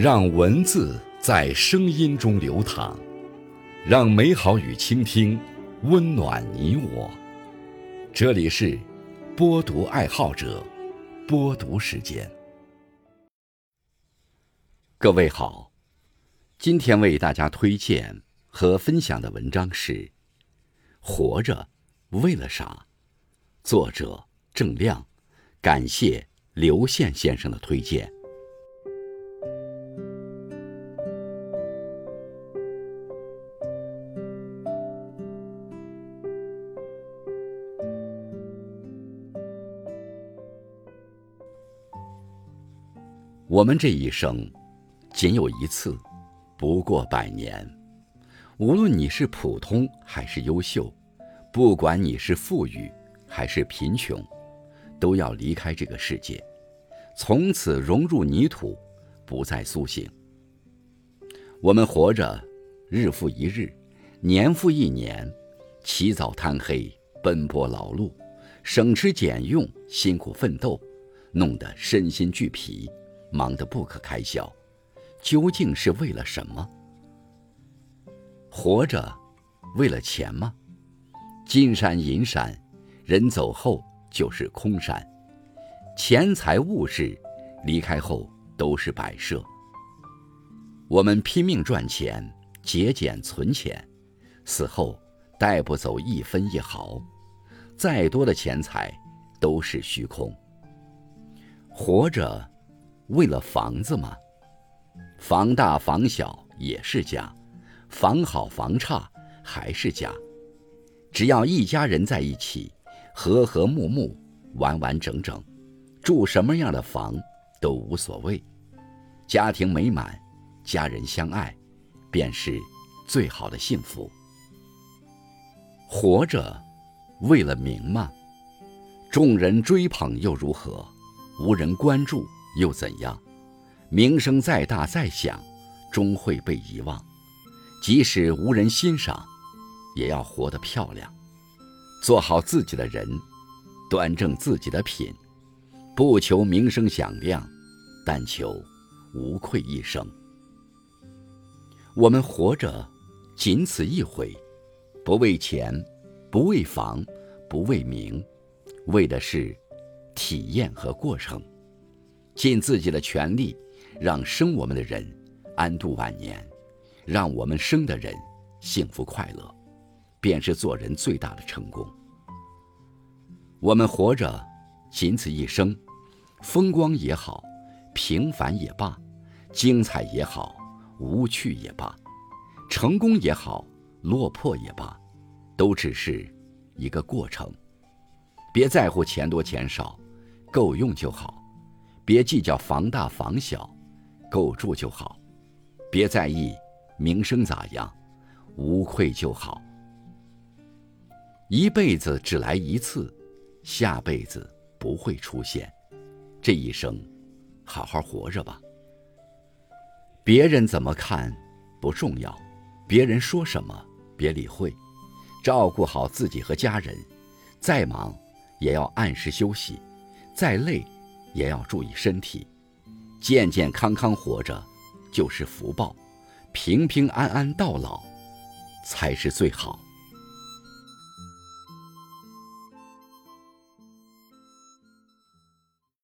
让文字在声音中流淌，让美好与倾听温暖你我。这里是播读爱好者播读时间。各位好，今天为大家推荐和分享的文章是《活着为了啥》，作者郑亮，感谢刘宪先生的推荐。我们这一生，仅有一次，不过百年。无论你是普通还是优秀，不管你是富裕还是贫穷，都要离开这个世界，从此融入泥土，不再苏醒。我们活着，日复一日，年复一年，起早贪黑，奔波劳碌，省吃俭用，辛苦奋斗，弄得身心俱疲。忙得不可开交，究竟是为了什么？活着，为了钱吗？金山银山，人走后就是空山。钱财物质，离开后都是摆设。我们拼命赚钱，节俭存钱，死后带不走一分一毫，再多的钱财都是虚空。活着。为了房子吗？房大房小也是家，房好房差还是家。只要一家人在一起，和和睦睦、完完整整，住什么样的房都无所谓。家庭美满，家人相爱，便是最好的幸福。活着，为了名吗？众人追捧又如何？无人关注。又怎样？名声再大再响，终会被遗忘。即使无人欣赏，也要活得漂亮，做好自己的人，端正自己的品，不求名声响亮，但求无愧一生。我们活着，仅此一回，不为钱，不为房，不为名，为的是体验和过程。尽自己的全力，让生我们的人安度晚年，让我们生的人幸福快乐，便是做人最大的成功。我们活着，仅此一生，风光也好，平凡也罢，精彩也好，无趣也罢，成功也好，落魄也罢，都只是一个过程。别在乎钱多钱少，够用就好。别计较房大房小，够住就好；别在意名声咋样，无愧就好。一辈子只来一次，下辈子不会出现。这一生，好好活着吧。别人怎么看不重要，别人说什么别理会，照顾好自己和家人。再忙也要按时休息，再累。也要注意身体，健健康康活着就是福报，平平安安到老才是最好。